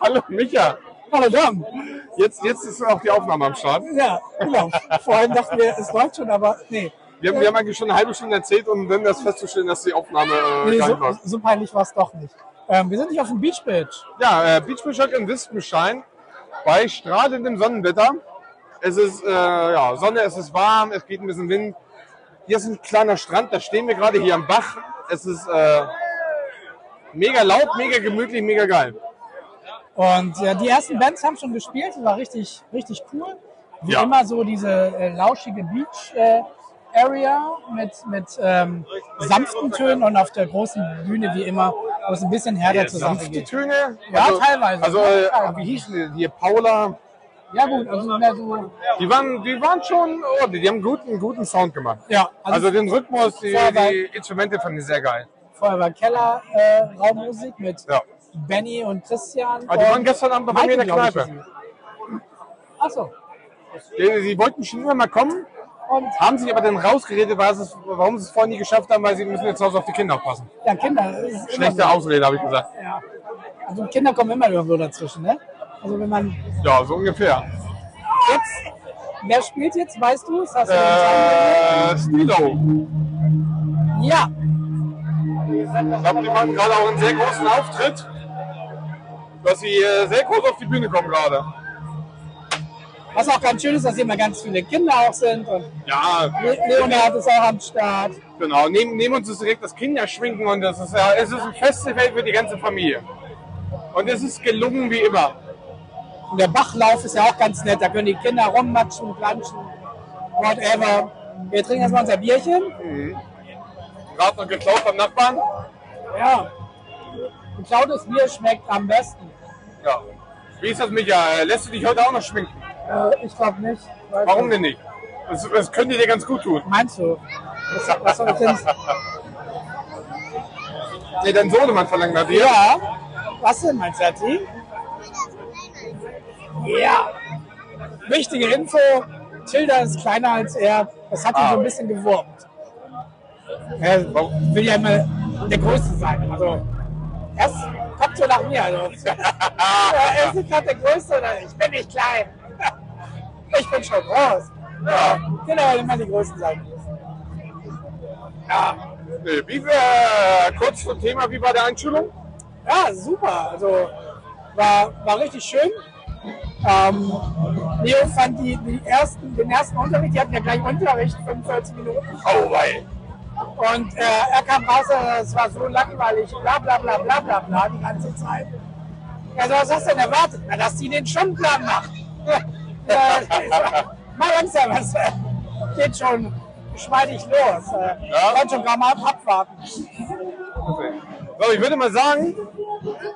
Hallo Micha, Hallo Dom. jetzt, jetzt ist auch die Aufnahme am Start. Ja, genau. Vorhin dachten wir, es läuft schon, aber nee. Wir haben, wir haben eigentlich schon eine halbe Stunde erzählt und dann ist festzustellen, dass die Aufnahme äh, nee so, so peinlich war es doch nicht. Ähm, wir sind nicht auf dem Beach Beach. Ja, äh, Beachbishop in Wispenstein bei strahlendem Sonnenwetter. Es ist äh, ja, Sonne, es ist warm, es geht ein bisschen Wind. Hier ist ein kleiner Strand, da stehen wir gerade hier am Bach. Es ist äh, mega laut, mega gemütlich, mega geil. Und ja, die ersten Bands haben schon gespielt, das war richtig, richtig cool. Wie Ja. immer so diese äh, lauschige Beach äh, Area mit, mit ähm, sanften Tönen und auf der großen Bühne wie immer, wo es ein bisschen härter zur Sache Sanfte. Töne. Ja, teilweise. Also, Ja, äh, teilweise. wie hießen die? Die Paula. Ja gut, also mehr so, Die waren, die waren schon, oh, die, die haben guten, guten Sound gemacht. ja, Also den Rhythmus, die, die Instrumente fand ich sehr geil. vorher war Keller äh, Raummusik mit Ja. Benny und Christian. Aber die waren gestern Abend bei mir in der Kneipe. Achso. Die, die wollten schon immer mal kommen, Und haben sich aber dann rausgeredet, es, warum sie es vorher nie geschafft haben, weil sie müssen jetzt zu Hause auf die Kinder aufpassen. ja, Kinder. Schlechte so. Ausrede, habe ich gesagt. Ja. Also Kinder kommen immer irgendwo dazwischen, ne? Also wenn man Ja, so ungefähr. jetzt, wer spielt jetzt, weißt du? Hast du Äh, Stilo. Ja, Ich glaube, die machen gerade auch einen sehr großen Auftritt, dass sie äh, sehr groß auf die Bühne kommen gerade. was auch ganz schön ist, dass hier immer ganz viele Kinder auch sind und Ja, Le Leonard ist auch am Start. genau. Neben, neben uns ist direkt das Kinderschwinken und das ist ja, es ist ein Festival für die ganze Familie. Und es ist gelungen wie immer. Und der Bachlauf ist ja auch ganz nett, da können die Kinder rummatschen, planschen, whatever. Wir trinken erstmal unser Bierchen. Gerade noch geklaut beim Nachbarn. Ja. Geklautes Bier schmeckt am besten. Ja. Wie ist das, Micha? Lässt du dich heute auch noch schminken? Äh, ich glaube nicht. Warum denn nicht? Das, das könnte dir ganz gut tun. Meinst du? Was, was soll ich denn? Nee, dein Sohnemann verlangt nach dir. Ja. Was denn, mein Zerti? Ja. Wichtige Info. Tilda ist kleiner als er. Das hat ihn Ah. so ein bisschen gewurmt. Er will ja immer der Größte sein. Also, erst kommt so nach mir. Also, er ist gerade der Größte. Oder ich bin nicht klein. Ich bin schon groß. Ja. Genau, immer die Größten sein. Ja. Wie, äh, kurz zum Thema, wie war der Einschulung? Ja, super. Also war, war richtig schön. Ähm, Leo fand die, die ersten, den ersten Unterricht, die hatten ja gleich Unterricht, 45 Minuten. Oh, wei. Und äh, er kam raus, äh, es war so langweilig, bla bla bla bla bla bla die ganze Zeit. Also was hast du denn erwartet? Na, dass die den Stundenplan macht. mal langsam, es äh, geht schon geschmeidig los. Äh, Ja. Kann schon gar mal ab, abwarten. So, ich würde mal sagen,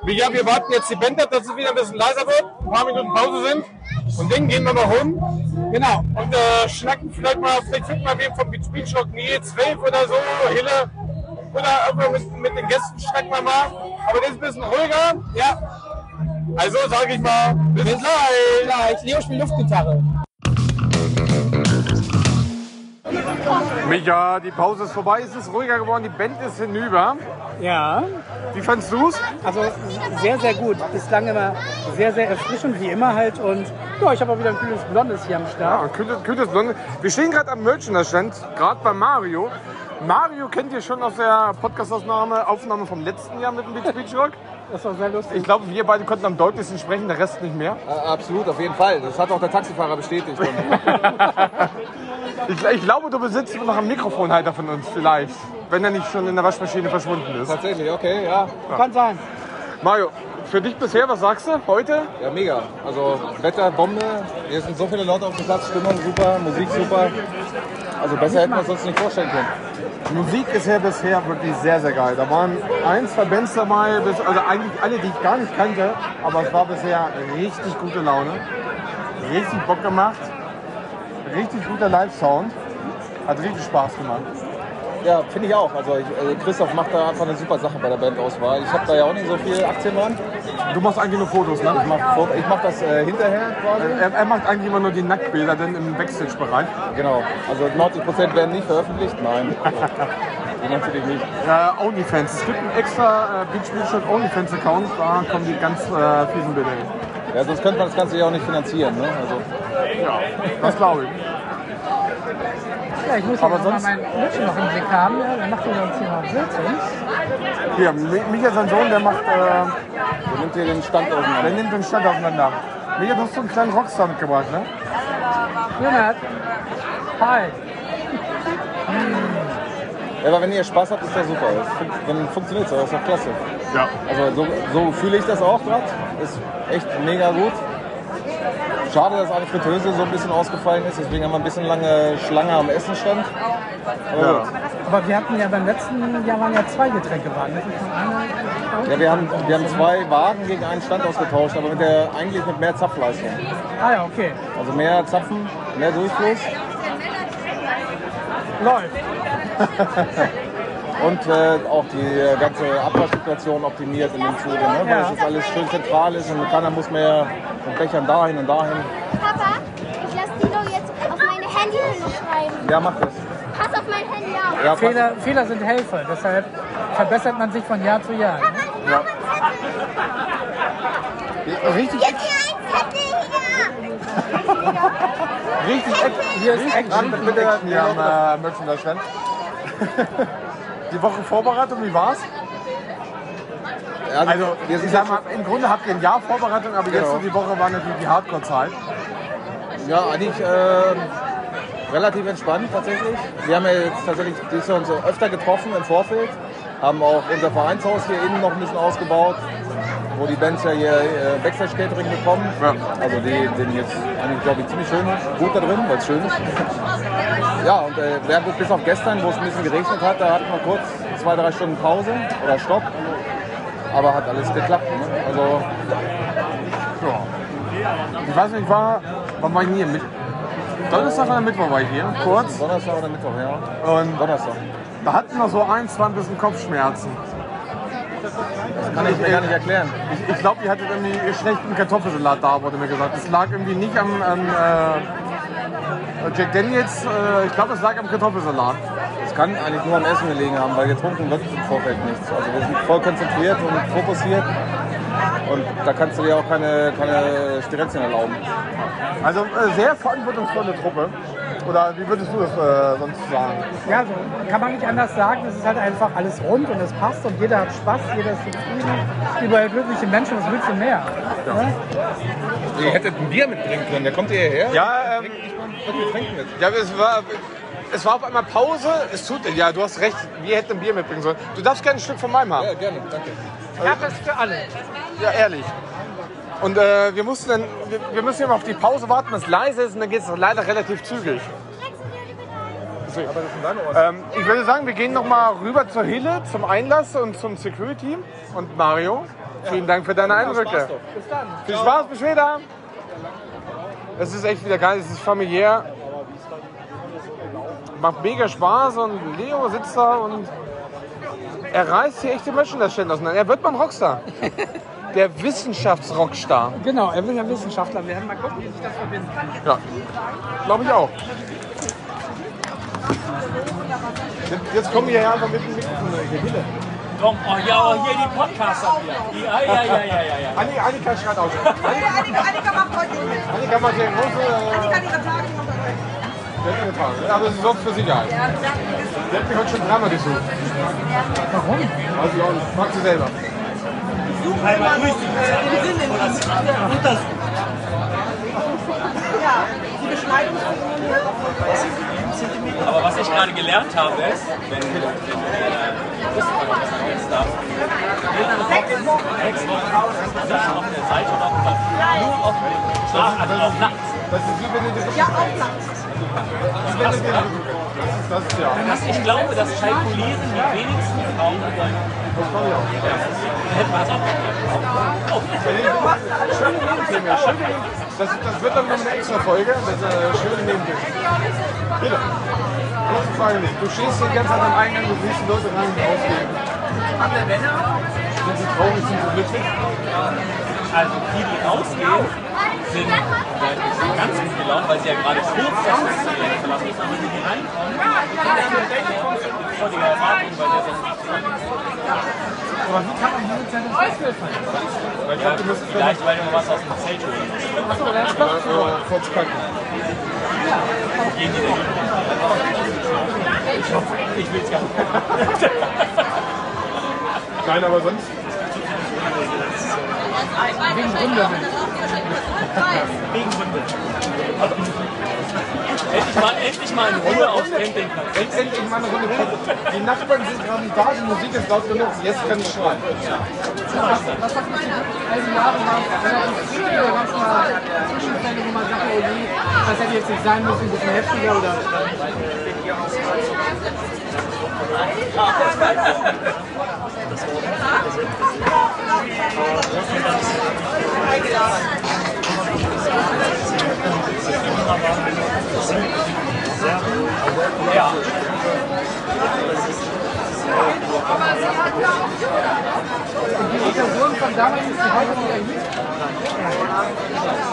Micha, wir warten jetzt die Band ab, dass es wieder ein bisschen leiser wird, ein paar Minuten Pause sind. Und dann gehen wir mal rum Genau. und äh, schnacken vielleicht mal, vielleicht finden wir wen vom Beach Beach Rock, Nils, 12 oder so, Hille. Oder irgendwo mit, mit den Gästen schnacken wir mal. Aber das ist ein bisschen ruhiger. Ja, Also sage ich mal, bis gleich. gleich. Leo spielt Luftgitarre. Micha, die Pause ist vorbei, es ist ruhiger geworden, die Band ist hinüber. Ja, Wie fandst du's? also sehr, sehr gut. Bislang immer sehr, sehr erfrischend, wie immer halt. Und ja, ich habe auch wieder ein kühles Blondes hier am Ja, Start. und kühles, kühles Blonde. Wir stehen gerade am Merchandise-Stand, gerade bei Mario. Mario kennt ihr schon aus der Podcast-Aufnahme Aufnahme vom letzten Jahr mit dem Beach Beach Rock. Das war sehr lustig. Ich glaube, wir beide konnten am deutlichsten sprechen, der Rest nicht mehr. Äh, Absolut, auf jeden Fall. Das hat auch der Taxifahrer bestätigt. Ich, ich glaube, du besitzt noch einen Mikrofonhalter von uns vielleicht, wenn er nicht schon in der Waschmaschine verschwunden ist. Tatsächlich, okay, ja. Kann sein. Mario, für dich bisher, was sagst du heute? Ja, mega. Also Wetter, Bombe. Hier sind so viele Leute auf dem Platz, Stimmung super, Musik super. Also besser hätten wir es uns nicht vorstellen können. Musik ist ja bisher wirklich sehr, sehr geil. Da waren ein, zwei Bands dabei, also eigentlich alle, die ich gar nicht kannte, aber es war bisher richtig gute Laune. Richtig Bock gemacht. Richtig guter Live-Sound. Hat richtig Spaß gemacht. Ja, finde ich auch. Also ich, äh, Christoph macht da einfach eine super Sache bei der Bandauswahl. Ich habe da ja auch nicht so viel Aktien dran. Du machst eigentlich nur Fotos, ne? Ich mache mach das äh, hinterher quasi. Er, er macht eigentlich immer nur die Nacktbilder denn im Backstage-Bereich. Genau. Also 90% werden nicht veröffentlicht. Nein. Die natürlich nicht. Äh, Onlyfans. Es gibt einen extra äh, Beach Beach Onlyfans-Account, da kommen die ganz äh, fiesen Bilder hin. Ja, sonst könnte man das Ganze ja auch nicht finanzieren. Ne? Also, Ja, das glaube ich. Ja, ich muss Aber sonst- sonst mal meinen Mitchell noch im Blick haben. Ja, dann macht er uns hier noch Sitzungs. Hier, Mi- Micha, sein Sohn, der macht, äh, der nimmt hier den Stand der auseinander. nimmt den Stand aufeinander. Micha, du hast so einen kleinen Rockstar mitgebracht, ne? Leonard. Hi. Ja, aber wenn ihr Spaß habt, ist das super. Es fun dann funktioniert es, das ist doch klasse. Ja. Also so, so fühle ich das auch gerade. Ist echt mega gut. Schade, dass eine Fritteuse so ein bisschen ausgefallen ist, deswegen haben wir ein bisschen lange Schlange am Essen stand. Aber Ja. gut. Aber wir hatten ja beim letzten Jahr waren ja zwei Getränkewagen. Das. Ja, wir haben, wir haben zwei Wagen gegen einen Stand ausgetauscht, aber mit der, eigentlich mit mehr Zapfleistung. Ah ja, okay. Also mehr Zapfen, mehr Durchfluss Läuft. und äh, auch die ganze Abwaschsituation optimiert in dem Zuge, ne? weil Ja. es jetzt alles schön zentral ist und keiner muss mehr mit Bechern dahin und dahin. Papa, ich lasse Dino jetzt auf meine Handy schreiben. Ja, macht das. Pass auf mein Handy auf. Ja, Fehler, Fehler sind Helfer, deshalb verbessert man sich von Jahr zu Jahr. Richtig, Jetzt hier ein Zettel hier. richtig, Action. Hier ist Action. Bitte hier am äh, Merchandise-Stand. Die Woche Vorbereitung, wie war's? Also, Also, wir ich sind sag mal, im Grunde habt ihr ein Jahr Vorbereitung, aber jetzt Genau. so die Woche war natürlich die Hardcore-Zeit. Ja, eigentlich äh, relativ entspannt tatsächlich. Wir haben ja jetzt tatsächlich Jahr uns öfter getroffen im Vorfeld, haben auch unser Vereinshaus hier innen noch ein bisschen ausgebaut, wo die Bands ja hier äh, Backstage-Catering bekommen. Ja. Also die sind jetzt eigentlich, glaube ich, ziemlich schön gut da drin, weil es schön ist. Ja, und äh, gut, bis auf gestern, wo es ein bisschen geregnet hat, da hatten wir kurz zwei, drei Stunden Pause oder Stopp. Aber hat alles geklappt. Ne? Also Ja. Ich weiß nicht, ich war, wann war ich hier? Mit Donnerstag oder Mittwoch war ich hier, kurz. Donnerstag oder Mittwoch, ja. Und Donnerstag. da hatten wir so ein, zwei ein bisschen Kopfschmerzen. Das kann ich mir gar nicht erklären. Ich, ich glaube, ihr hattet irgendwie schlechten Kartoffelsalat da, wurde mir gesagt. Es lag irgendwie nicht am, am äh, Jack Daniels, äh, ich glaube, es lag am Kartoffelsalat. Es kann eigentlich nur am Essen gelegen haben, weil getrunken wird im Vorfeld nichts. Also wir sind voll konzentriert und fokussiert. Und da kannst du dir auch keine, keine Stirenzien erlauben. Also äh, sehr verantwortungsvolle Truppe. Oder wie würdest du das äh, sonst sagen? Ja, so kann man nicht anders sagen. Es ist halt einfach alles rund und es passt und jeder hat Spaß, jeder ist zufrieden. Überall glückliche Menschen, was willst du mehr? Ne? Ihr hättet ein Bier mitbringen können. Der kommt hierher. Ja, ähm, Was Getränk mit. ja es, war, es war auf einmal Pause. Es tut, ja, du hast recht. Wir hätten ein Bier mitbringen sollen. Du darfst gerne ein Stück von meinem haben. Ja, gerne. Danke. Ich habe es für alle. Ja, ehrlich. Und äh, wir mussten dann, wir, wir müssen immer auf die Pause warten, dass es leise ist und dann geht es leider relativ zügig. Deswegen. Aber das sind deine Ohren. Ähm, ich würde sagen, wir gehen noch mal rüber zur Hille, zum Einlass und zum Security. Und Mario, vielen Dank für deine Eindrücke. Spaß doch. Viel Spaß, bis später. Es ist echt wieder geil, es ist familiär. Macht mega Spaß und Leo sitzt da und er reißt hier echt die Merchandise-Stände auseinander. Er wird beim Rockstar. Der Wissenschaftsrockstar. Genau, er will ja Wissenschaftler werden. Mal gucken, wie sich das verbindet. Ja, glaube ich auch. Jetzt, jetzt kommen wir hier einfach mit dem Mikrofon. Komm, oh ja, aber hier die Podcaster hier. Ja, ja, ja, ja, ja, ja. Anni- Annika schreit aus. Annika, Annika macht heute nicht mit. Annika macht hier große äh, Annika hat ihre Tage heute. Wettbewerbe. Aber sie sorgt für Sicherheit. Ja, sie die ist hat mich heute schon dreimal gesucht. Warum? Weiß ich auch nicht. Mag sie selber. Einmal durch die Untersuchung. Ja, die Beschneidung Aber was ich gerade gelernt habe, ist, wenn, ich glaube, das kalkulieren die wenigsten Frauen. Wir das. Das, wird dann noch eine extra Folge. Das eine schöne Nebenthemen. Bitte. Kurze Frage nicht. Du stehst hier die ganze Zeit am Eingang, du siehst die Leute rein und rausgehen. Sind sie traurig, sind sie glücklich? Also die, die rausgehen, sind, sind ganz gut gelaunt, weil sie ja gerade kurz das Festival verlassen müssen. Aber die, die reinkommen, mit völliger Erwartung, weil der sonst nicht Aber wie kann man diese Zeit im Festival feiern? Weil ich glaube, du musst Vielleicht, weil du mal was aus dem Zelt holen musst. Achso, der ist doch so. kurz packen. Gehen die denn? Ich hoffe, ich will es gar nicht. Nein, aber sonst. Wegen Gründe. Wegen Hunde. Endlich mal, endlich mal in Ruhe aufs Campingplatz. End- Endlich mal eine Runde. Die Nachbarn sind gerade da, die Musik ist laut genug, jetzt kann ich schreien. Was hat mich all die Jahre lang relativ viele ganz mal Zwischenfälle, wo man sagt, oh nee, das hätte jetzt nicht sein müssen, ein bisschen heftiger oder. Ja. Die Person von damals ist die heute wieder hier.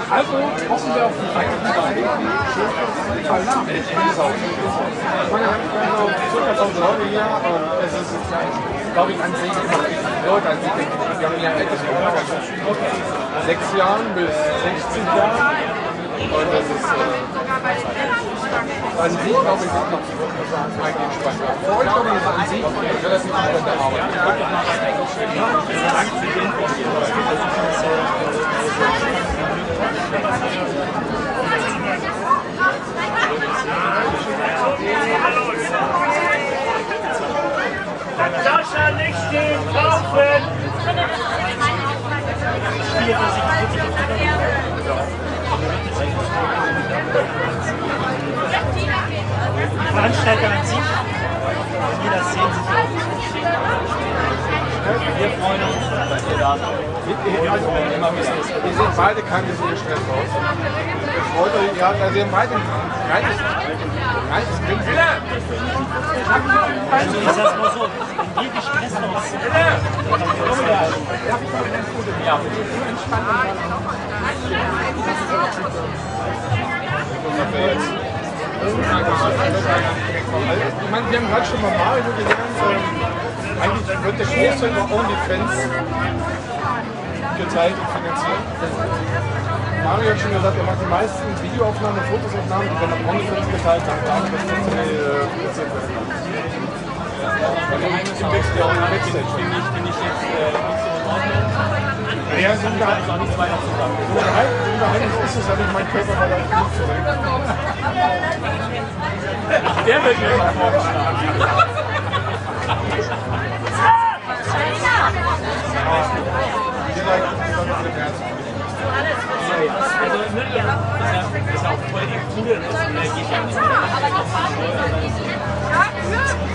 Also hoffen wir auf die Feiertage. Fall nach. Ich meine, wir haben so circa 1000 Leute hier und es ist, glaube ich, an sich Leute an sich. Wir haben ja sechs Jahren bis 16 Jahren. Und das ist, äh, an sich, glaube ich, ist noch eigentlich entspannt. Für euch, glaube ich, ist an sich relativ entspannte Arbeit. Sascha, nicht stehen, laufen! Veranstalter an sich, jeder sehen sich. Wir freuen uns, dass ihr da seid. Ihr seht beide keine so gestresst aus. Freut euch, ja, also ihr habt beide ein reines, reines Grinsen. Also ich sag's mal so, wenn wir gestresst aussehen, Ja. Ich meine, wir haben gerade schon mal Mario gelernt. Ähm, eigentlich wird der Großteil über OnlyFans geteilt und finanziert. Mario hat schon gesagt, er macht die meisten Videoaufnahmen und Fotosaufnahmen, die werden auf OnlyFans geteilt, dann damit das äh, finanziert werden kann. Also ich, finde ich jetzt äh, nicht so in Ordnung. Ja, so Geheimnis, Ist es, dass ich meinen Körper nicht zurück. Der wird mir immer vorgeschlagen. Also, ne, ja, das ist ja, auch voll die coole, das äh, geht ja nicht mehr.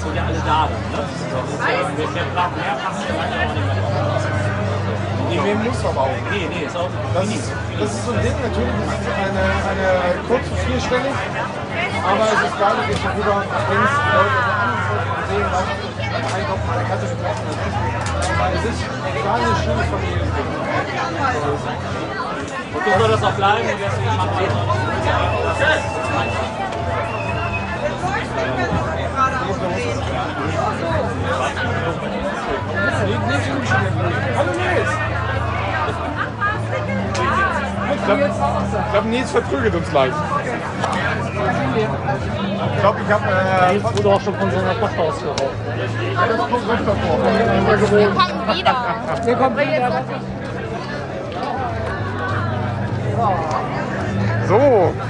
Sind ja alle da, ne? Wir brauchen mehr Passen, wir ja auch nicht mehr. Die nehmen muss aber auch. Nee, nee, ist auch Das ist, das ist so ein Ding, natürlich ist es eine, eine kurze vierstellig, aber es ist gar nicht darüber, wenn es Leute woanders sehen, was einkaufen der Kasse getroffen ist. Es ist gar nicht schönes Familiending. Und so soll das auch bleiben deswegen machen wir das. Hallo Nils! Glaube, ich glaub, Nils verprügelt uns gleich. Ich glaube, ich habe... Äh, wurde auch schon von seiner Tochter ausgeraubt. Wir kommen wieder. Wir kommen wieder. So.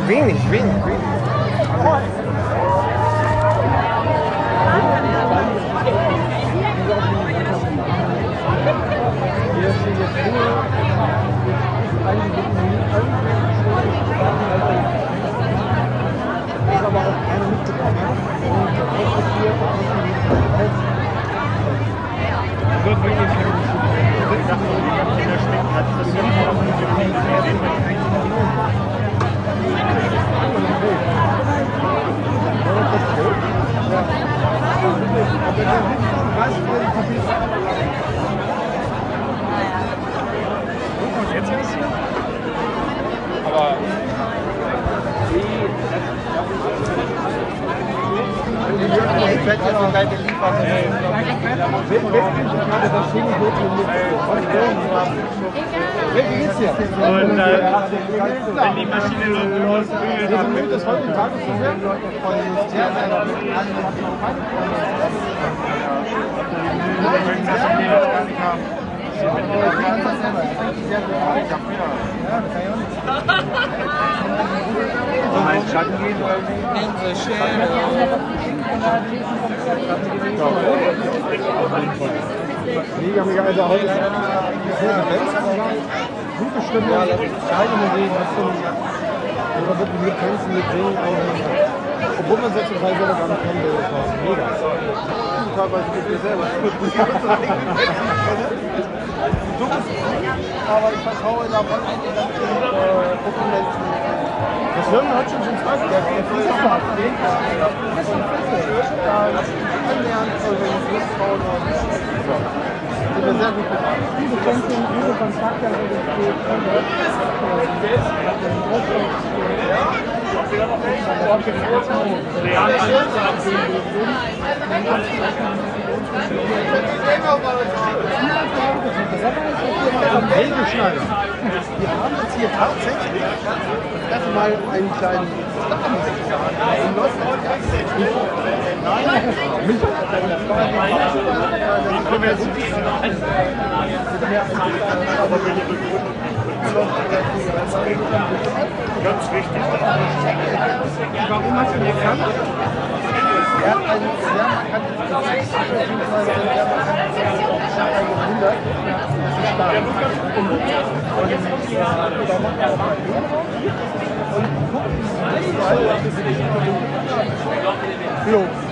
Vini, Vini, Vini. Gut, wirklich. Ich dachte, ich habe hier stehen, hat das ja auch nicht mehr reden. Aber Wie geht's dir? Und äh, wenn die Maschine läuft, läuft das heute Tag ist sehr mein Schatten gehen Mega, mega. Also heute ist gute Stimme, geile Musik, zum einfach wirklich mit Tänzen, mit Singen auch. Obwohl man selbst zum Teil selber gar nicht kennen will, das war mega. Teilweise mit mir selber. Du bist aber ich vertraue da voll auf die ganzen äh, Dokumenten. Das Hirn hat schon schon Spaß. Der der Fuß ist da. Das ist Da anlernen, Organisationsfrauen und so. Sind wir sehr gut beraten. Diese Kämpfe, diese Kontakte, also das geht Wir haben jetzt hier tatsächlich das erste Mal einen kleinen mich. Ganz wichtig. Warum hast du ihn gekannt? Er hat ein sehr markantes Gesicht, beziehungsweise ein sehr markantes gewundert, das ist stark. Und, da macht er auch mal hin und guckt, wie es überall Jo.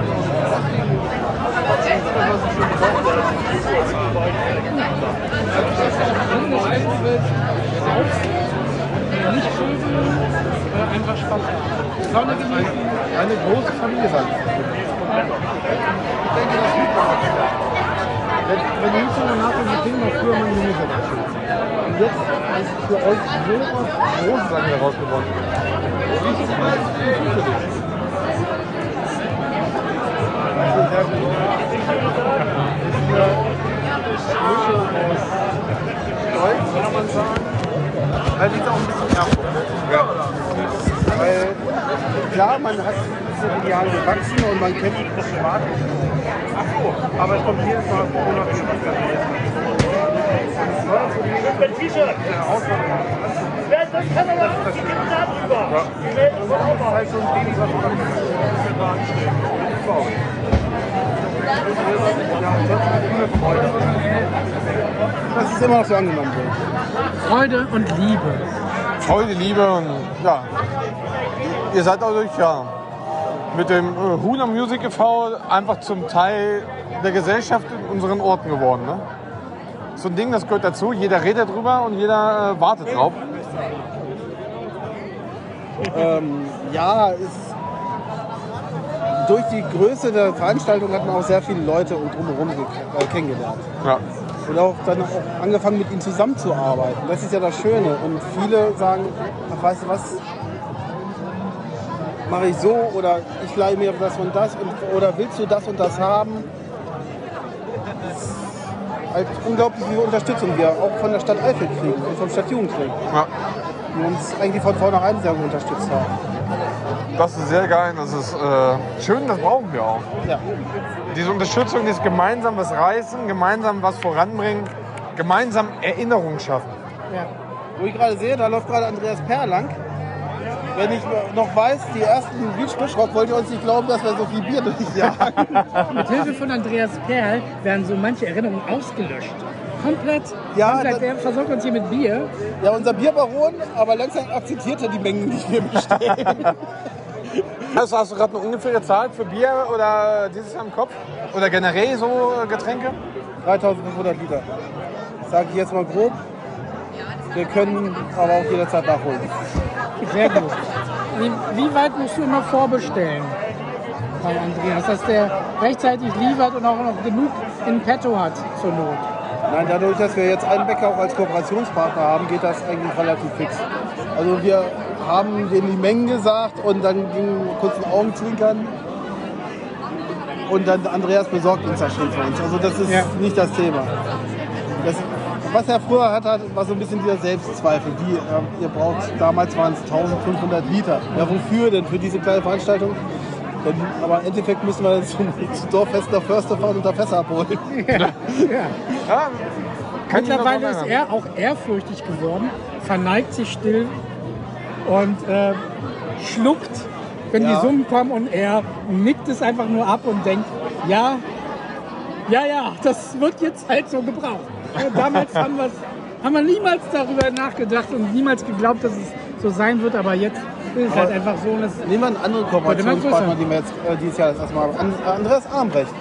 Einfach Spaß haben. Sonne genießen. Eine große Familie sein. Ich denke, das liegt daran. Wenn, ich so nachdenke, wie Film noch früher meine Gemüse Und jetzt ist für euch so was Großes an heraus geworden. Wie ist mal für dich? Also sehr gut. Ist eine Mischung aus Stolz, kann man sagen. Weil liegt auch ein bisschen Ehrfurcht. Ja. Weil klar, man hat in die Jahre gewachsen und man kennt die Problematik. Ach so, aber es kommt jedes Mal Corona wieder was ganz T-Shirt. Das kann man doch nicht darüber. Die Welt ist Das ist halt so ein Baby, was man hat viele Freude. Das ist immer noch so angenommen wird. Freude und Liebe. Freude, Liebe und ja. Ihr seid dadurch ja mit dem äh, Huna Music e.V. einfach zum Teil der Gesellschaft in unseren Orten geworden. Ne? So ein Ding, das gehört dazu. Jeder redet drüber und jeder äh, wartet drauf. Ähm, ja, es, durch die Größe der Veranstaltung hat man auch sehr viele Leute und drumherum äh, kennengelernt. Ja. Und auch dann auch angefangen mit ihnen zusammenzuarbeiten. Das ist ja das Schöne. Und viele sagen, ach weißt du was, mache ich so oder ich leihe mir das und das und, oder willst du das und das haben? Das ist halt unglaublich viel Unterstützung wir auch von der Stadt Eifel kriegen und vom Stadtjugend kriegen. Ja. Die uns eigentlich von vornherein sehr gut unterstützt haben. Das ist sehr geil. Das ist äh, schön, das brauchen wir auch. Ja. Diese Unterstützung, dieses gemeinsam was reißen, gemeinsam was voranbringen, gemeinsam Erinnerungen schaffen. Ja. Wo ich gerade sehe, da läuft gerade Andreas Perr lang. Wenn ich noch weiß, die ersten Beach-Bischrock wollte uns nicht glauben, dass wir so viel Bier durchjagen. Mit Hilfe von Andreas Perl werden so manche Erinnerungen ausgelöscht. Komplett. Ja, komplett. Der versorgt uns hier mit Bier. Ja, unser Bierbaron, aber langsam akzeptiert er die Mengen, die wir bestellen. Also hast du gerade eine ungefähre Zahl für Bier oder dieses Jahr im Kopf? Oder generell so äh, Getränke? 3500 Liter. Sage ich jetzt mal grob. Wir können aber auch jederzeit nachholen. Sehr gut. Wie, wie weit musst du immer vorbestellen bei Andreas, dass der rechtzeitig liefert und auch noch genug in petto hat zur Not? Nein, dadurch, dass wir jetzt einen Bäcker auch als Kooperationspartner haben, geht das eigentlich relativ fix. Also wir haben denen die Mengen gesagt und dann ging kurz ein Augenzwinkern. Und dann Andreas besorgt uns das schon für uns. Also das ist Ja. nicht das Thema. Das, was er früher hat, hat, war so ein bisschen dieser Selbstzweifel. Wie, äh, ihr braucht, damals waren es 1500 Liter. Ja, wofür denn? Für diese kleine Veranstaltung? Denn, aber im Endeffekt müssen wir zum, zum Dorffest nach Förster fahren und da Fässer abholen. Ja. Ja, noch Mittlerweile ist er auch ehrfürchtig geworden, verneigt sich still und äh, schluckt, wenn Ja. die Summen kommen und er nickt es einfach nur ab und denkt, ja, ja, ja, das wird jetzt halt so gebraucht. Damals haben, haben wir niemals darüber nachgedacht und niemals geglaubt, dass es so sein wird, aber jetzt ist es halt einfach so. Nehmen wir einen anderen Kooperationspartner, den wir jetzt äh, dieses Jahr das erste Mal haben. An- Andreas Armbrecht.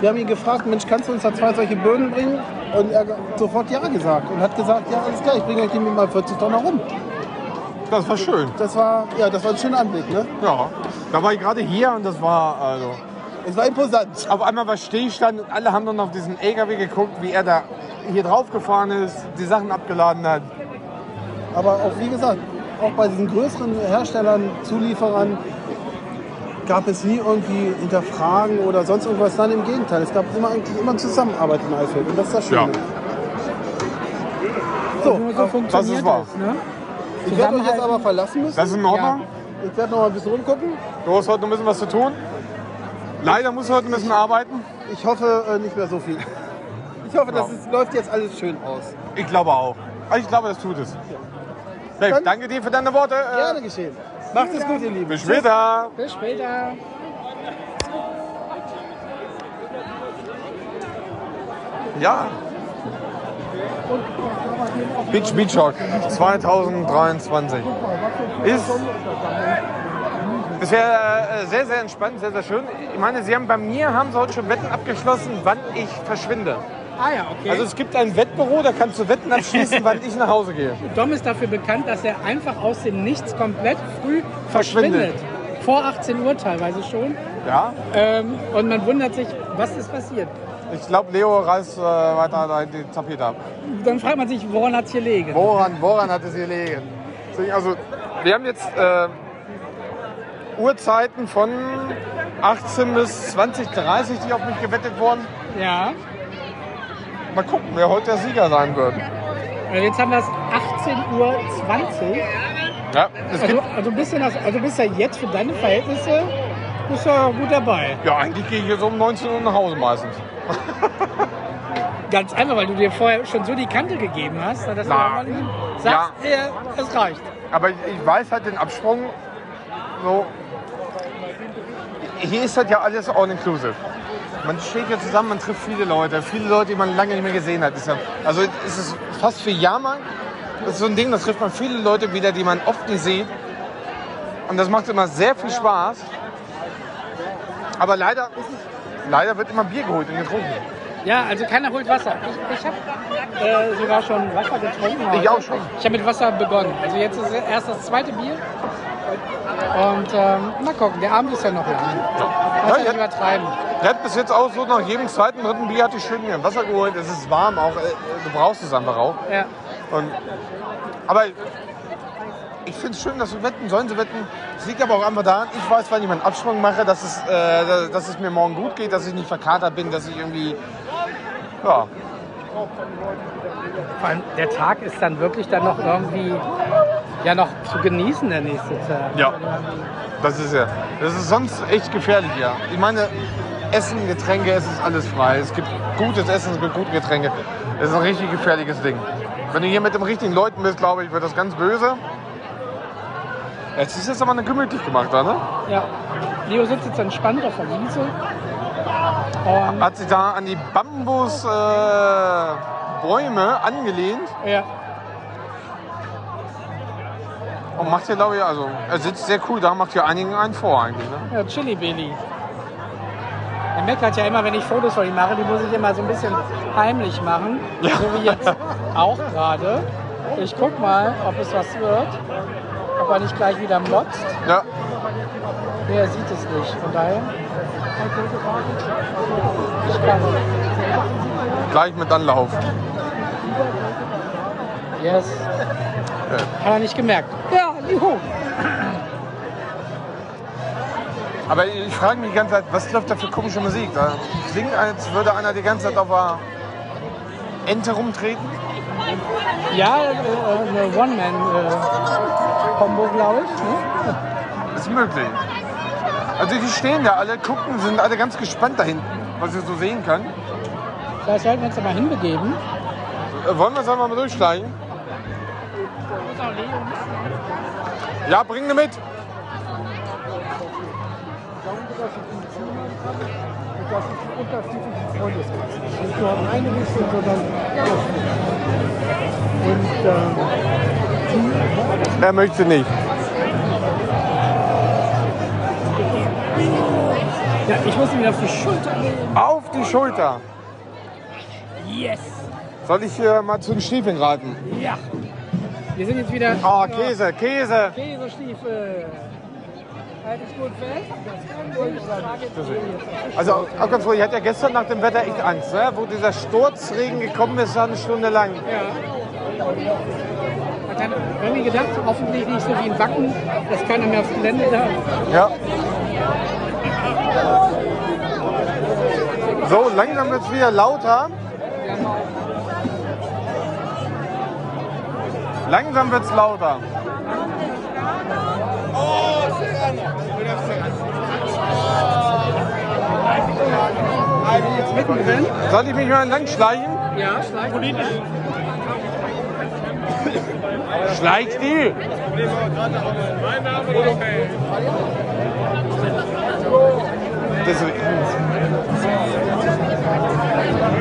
Wir haben ihn gefragt, Mensch, kannst du uns da zwei solche Böden bringen? Und er hat sofort Ja gesagt und hat gesagt, ja, alles klar, ich bringe euch die mit mal 40 Tonner rum. Das war schön. Das war, ja, das war ein schöner Anblick, ne? Ja, da war ich gerade hier und das war also. Es war imposant. Auf einmal war Stillstand und alle haben dann auf diesen LKW geguckt, wie er da hier drauf gefahren ist, die Sachen abgeladen hat. Aber auch, wie gesagt, auch bei diesen größeren Herstellern, Zulieferern, gab es nie irgendwie Hinterfragen oder sonst irgendwas. Nein, im Gegenteil. Es gab immer eigentlich immer Zusammenarbeit in Eifeld und das ist das Schöne. Ja. So, so funktioniert ist wahr. es. Ne? Ich werde euch jetzt aber verlassen müssen. Das ist in Ordnung. Ich werde noch mal ein bisschen rumgucken. Du hast heute noch ein bisschen was zu tun. Leider musst du heute ein bisschen arbeiten. Ich hoffe äh, nicht mehr so viel. Ich hoffe, dass es läuft jetzt alles schön aus. Ich glaube auch. Aber Ich glaube, das tut es. Dave, Dann- danke dir für deine Worte. Äh, Gerne geschehen. Macht es gut, ihr Lieben. Bis später. Bis später. Ja. Beach Beach Rock 2023 ist bisher äh, sehr, sehr entspannt, sehr, sehr schön. Ich meine, Sie haben bei mir haben Sie heute schon Wetten abgeschlossen, wann ich verschwinde. Ah ja, okay. Also es gibt ein Wettbüro, da kannst du Wetten abschließen, wann ich nach Hause gehe. Dom ist dafür bekannt, dass er einfach aus dem Nichts komplett früh Verschwindet. verschwindet. Vor 18 Uhr teilweise schon. Ja, Ähm, und man wundert sich, was ist passiert. Ich glaube, Leo reißt äh, weiter die Tapete ab. Dann fragt man sich, woran hat es hier liegen? Woran, woran hat es gelegen? Also, wir haben jetzt äh, Uhrzeiten von 18 bis 20.30 die auf mich gewettet wurden. Ja. Mal gucken, wer heute der Sieger sein wird. Jetzt haben wir es 18.20 Uhr. Ja, Also, gibt, also, bist du das, also bist du ja jetzt für deine Verhältnisse bist du gut dabei. ja, eigentlich gehe ich jetzt um 19 Uhr nach Hause meistens. Ganz einfach, weil du dir vorher schon so die Kante gegeben hast, dass Na, du sagst, ja. es reicht. Aber ich, ich weiß halt den Absprung so. Hier ist halt ja alles all inclusive. Man steht hier zusammen, man trifft viele Leute, viele Leute, die man lange nicht mehr gesehen hat. Ist ja, also es ist fast wie Jahrmarkt. Das ist so ein Ding, da trifft man viele Leute wieder, die man oft nicht sieht. Und das macht immer sehr viel Spaß. Aber leider, leider wird immer Bier geholt und getrunken. Ja, also keiner holt Wasser. Ich, ich habe äh, sogar schon Wasser getrunken. Ich heute. auch schon. Ich habe mit Wasser begonnen. Also jetzt ist erst das zweite Bier. Und ähm, mal gucken, der Abend ist ja noch lang. Lass Ja, nicht übertreiben. Der hat bis jetzt auch so nach jedem zweiten, dritten Bier hatte ich schön mir Wasser geholt. Es ist warm auch, äh, du brauchst es einfach auch. Ja. Und, aber ich finde es schön, dass sie wetten, sollen sie wetten. Es liegt aber auch einfach daran, ich weiß, wann ich meinen Absprung mache, dass es, äh, dass es mir morgen gut geht, dass ich nicht verkatert bin, dass ich irgendwie. Ja, Vor allem der Tag ist dann wirklich dann noch irgendwie ja noch zu genießen, der nächste Tag. Ja. das ist ja. Das ist sonst echt gefährlich, ja. Ich meine, Essen, Getränke, es ist alles frei. Es gibt gutes Essen, es gibt gute Getränke. Es ist ein richtig gefährliches Ding. Wenn du hier mit den richtigen Leuten bist, glaube ich, wird das ganz böse. Jetzt ist jetzt aber eine gemütlich gemacht da, ne? Ja. Leo sitzt jetzt entspannt auf der Wiese. Und, Hat sich da an die Bambusbäume äh, Bäume angelehnt ja. und macht hier, glaube ich, also er sitzt sehr cool da, macht hier einigen einen vor eigentlich. Ne? Ja, Chili Billy. Er meckert ja immer, wenn ich Fotos von ihm mache, die muss ich immer so ein bisschen heimlich machen. So wie jetzt auch gerade. Ich guck mal, ob es was wird. Ob er nicht gleich wieder motzt. Ja, Nee, er sieht es nicht. Von daher. Ich kann. gleich mit Anlauf. Yes. Hat er nicht gemerkt. Ja, juhu. Aber ich frage mich die ganze Zeit, was läuft da für komische Musik? Da klingt, als würde einer die ganze Zeit auf der Ente rumtreten. Ja, äh, eine One-Man-Kombo, glaube ich. Ne? Ist möglich. Also die stehen da alle, gucken, sind alle ganz gespannt da hinten, was ich so sehen kann. Vielleicht sollten wir uns da mal hinbegeben. Äh, wollen wir es einmal mal durchsteigen? Ja, bring sie mit. Das ist ein unterschiedliches Freundeskreis. Nicht nur in eine Richtung, sondern Und ähm, Er möchte nicht. Ja, ich muss ihn wieder auf die Schulter nehmen. Auf die Schulter. Yes. Soll ich hier mal zu den Stiefeln raten? Ja. Wir sind jetzt wieder. Oh, Käse, Käse. Käsestiefel. Also auch ganz ruhig, ich hatte ja gestern nach dem Wetter echt Angst, ne? wo dieser Sturzregen gekommen ist, eine Stunde lang. Ja. Hat dann irgendwie gedacht, hoffentlich nicht so wie in Wacken, dass keiner mehr aufs Gelände darf. Ja. So, langsam wird es wieder lauter. Langsam wird es lauter. Jetzt mittendrin. Soll ich mich mal entlang schleichen? Ja, schleich. Politisch. Schleicht die! Das ist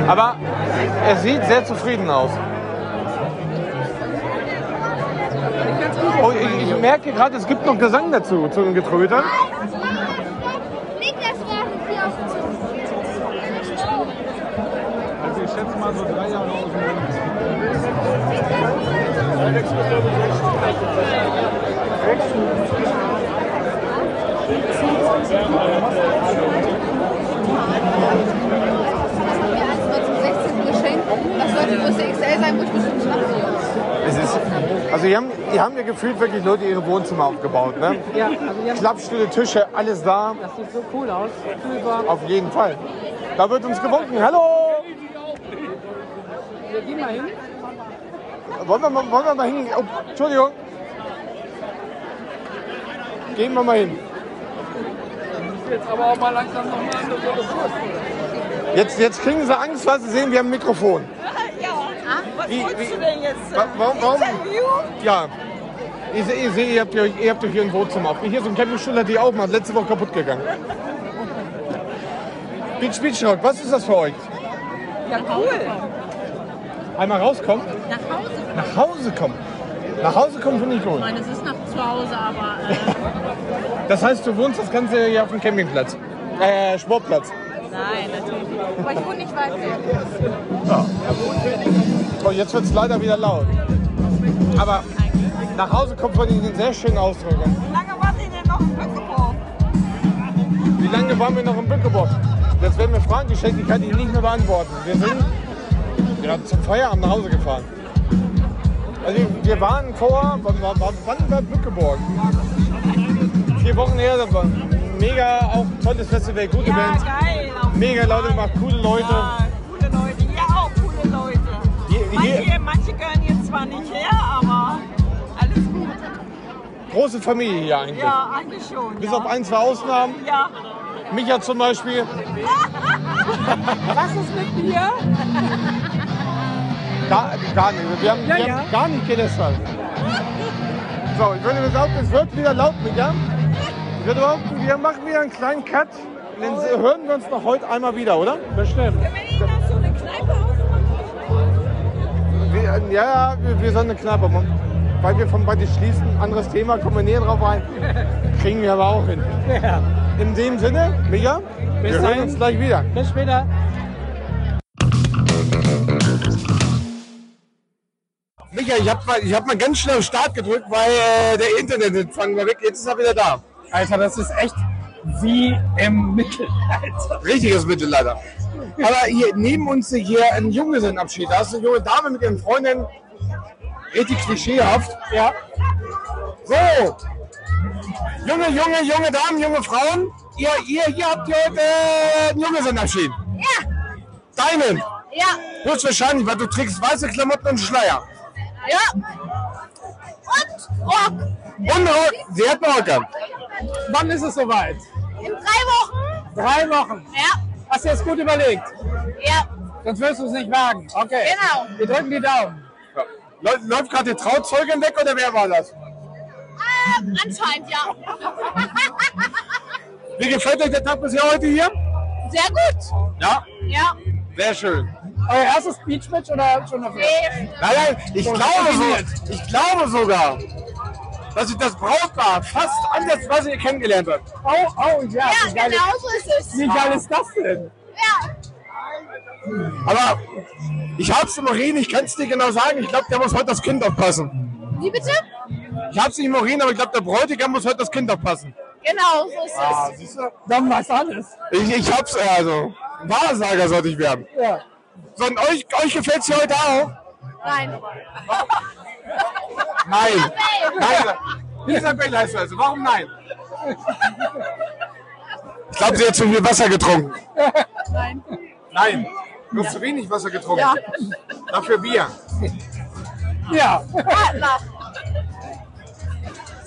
Aber er sieht sehr zufrieden aus. Ich, merke gerade, es gibt noch Gesang dazu, zu dem Getröte. Niklas wartet hier auf uns. also ich schätze mal so drei Jahre aus dem zum 16. geschenkt. Das sollte Größe XL sein, wo ich bestimmt Jungs. Es ist, also hier haben, hier haben ja gefühlt wirklich Leute ihre Wohnzimmer aufgebaut. Ne? Ja, also die haben, Klappstühle, Tische, alles da. das sieht so cool aus. Kühlbar. Auf jeden Fall. Da wird uns gewunken. Hallo! Wir gehen mal hin. Wollen wir mal, wollen wir mal hin? Oh, Entschuldigung. Gehen wir mal hin. Jetzt aber auch mal langsam noch mal andere Jetzt, jetzt kriegen sie Angst, weil sie sehen, wir haben ein Mikrofon. Ja. Was Wie- wolltest wie- du denn jetzt? Wa- Warum? warum? Interview? Ja. Ich sehe, ihr, seht, ihr, habt euch, ihr habt euch hier ein Wohnzimmer auf. Hier so ein Campingstuhl hat die auch mal letzte Woche kaputt gegangen. Beach Beach Rock, was ist das für euch? Ja, cool. Einmal rauskommen? Nach Hause. Nach Hause kommen. Nach Hause kommen finde ich gut. Ich meine, es ist noch zu Hause, aber äh, Das heißt, du wohnst das Ganze hier auf dem Campingplatz. Äh, Sportplatz. nein, natürlich nicht. Aber ich wohne nicht weit weg. Oh, jetzt wird es leider wieder laut. Aber nach Hause kommt von Ihnen sehr schönen Ausdruck. Wie lange wart ihr denn noch im Bückeburg? Wie lange waren wir noch im Bückeburg? Jetzt werden mir Fragen gestellt, die kann ich nicht mehr beantworten. Wir sind ja, zum Feierabend nach Hause gefahren. Also wir waren vor, wann war, wann, war Bückeburg? Vier Wochen her, das war ein mega auch tolles Festival, gute Ja, Bands, geil. mega Fall. gemacht, coole Leute. Ja, Manche, manche gehören jetzt zwar nicht her, aber alles gut. Große Familie hier eigentlich. Ja, eigentlich schon. Bis ja. auf ein, zwei Ausnahmen. Ja. Micha zum Beispiel. Was ist mit mir? Gar, gar nicht. Wir haben, Ja, wir ja. haben gar nicht gelästert. So, ich würde behaupten, es wird wieder laut, Micha. Ich würde behaupten, wir machen wieder einen kleinen Cut. Dann hören wir uns noch heute einmal wieder, oder? Bestimmt. Ja, wir, wir sollen eine machen. Weil wir von beide schließen, anderes Thema, kommen wir näher drauf ein. Kriegen wir aber auch hin. Ja. In dem Sinne, Micha, Bis wir hören dahin. uns gleich wieder. Bis später. Micha, ich habe mal, ich hab mal ganz schnell auf Start gedrückt, weil äh, der Internetempfang war weg. Jetzt ist er wieder da. Alter, das ist echt wie im Mittelalter. Richtiges Mittelalter. Aber hier neben uns hier ein Junggesellenabschied. Da ist eine junge Dame mit ihren Freundinnen. Richtig klischeehaft. Ja. So. Junge, junge, junge Damen, junge Frauen. Ihr, ihr, hier habt ihr heute einen Junggesellenabschied. Ja. Deinen. Ja. Höchstwahrscheinlich, weil du trägst weiße Klamotten und Schleier. Ja. Und Rock. Und Rock. Sie hat einen Rock an. Wann ist es soweit? In drei Wochen. Drei Wochen. Ja. Hast du jetzt gut überlegt? Ja. Sonst wirst du es nicht wagen. Okay. Genau. Wir drücken die Daumen. Läuft, läuft gerade die Trauzeugin weg oder wer war das? Ähm, anscheinend ja. Wie gefällt euch der Tag bisher heute hier? Sehr gut. Ja. Ja. Sehr schön. Euer erstes Beach Match oder schon dafür? Nee. Nein, nein, ich So, glaube, so, ich glaube sogar, dass sich das Brautpaar fast ansatzweise ihr kennengelernt hat. Oh, oh, ja. Ja, wie geil, genau so ist es. wie geil ist das denn? Ja. Aber ich hab's im Urin, ich kann es dir genau sagen. Ich glaube, der muss heute das Kind aufpassen. Wie bitte? Ich hab's nicht im Urin, aber ich glaube, der Bräutigam muss heute das Kind aufpassen. Genau, so ist Ah, es. siehst du? Dann weiß alles. Ich, ich hab's, also. Wahrsager sollte ich werden. Ja. So, und euch, euch gefällt's hier heute auch? Nein. Nein. Nein. Isabel heißt du also. Warum nein? Ich glaube, sie hat zu viel Wasser getrunken. Nein. Nein. Du hast zu wenig Wasser getrunken. Ja. Dafür Bier. Ja.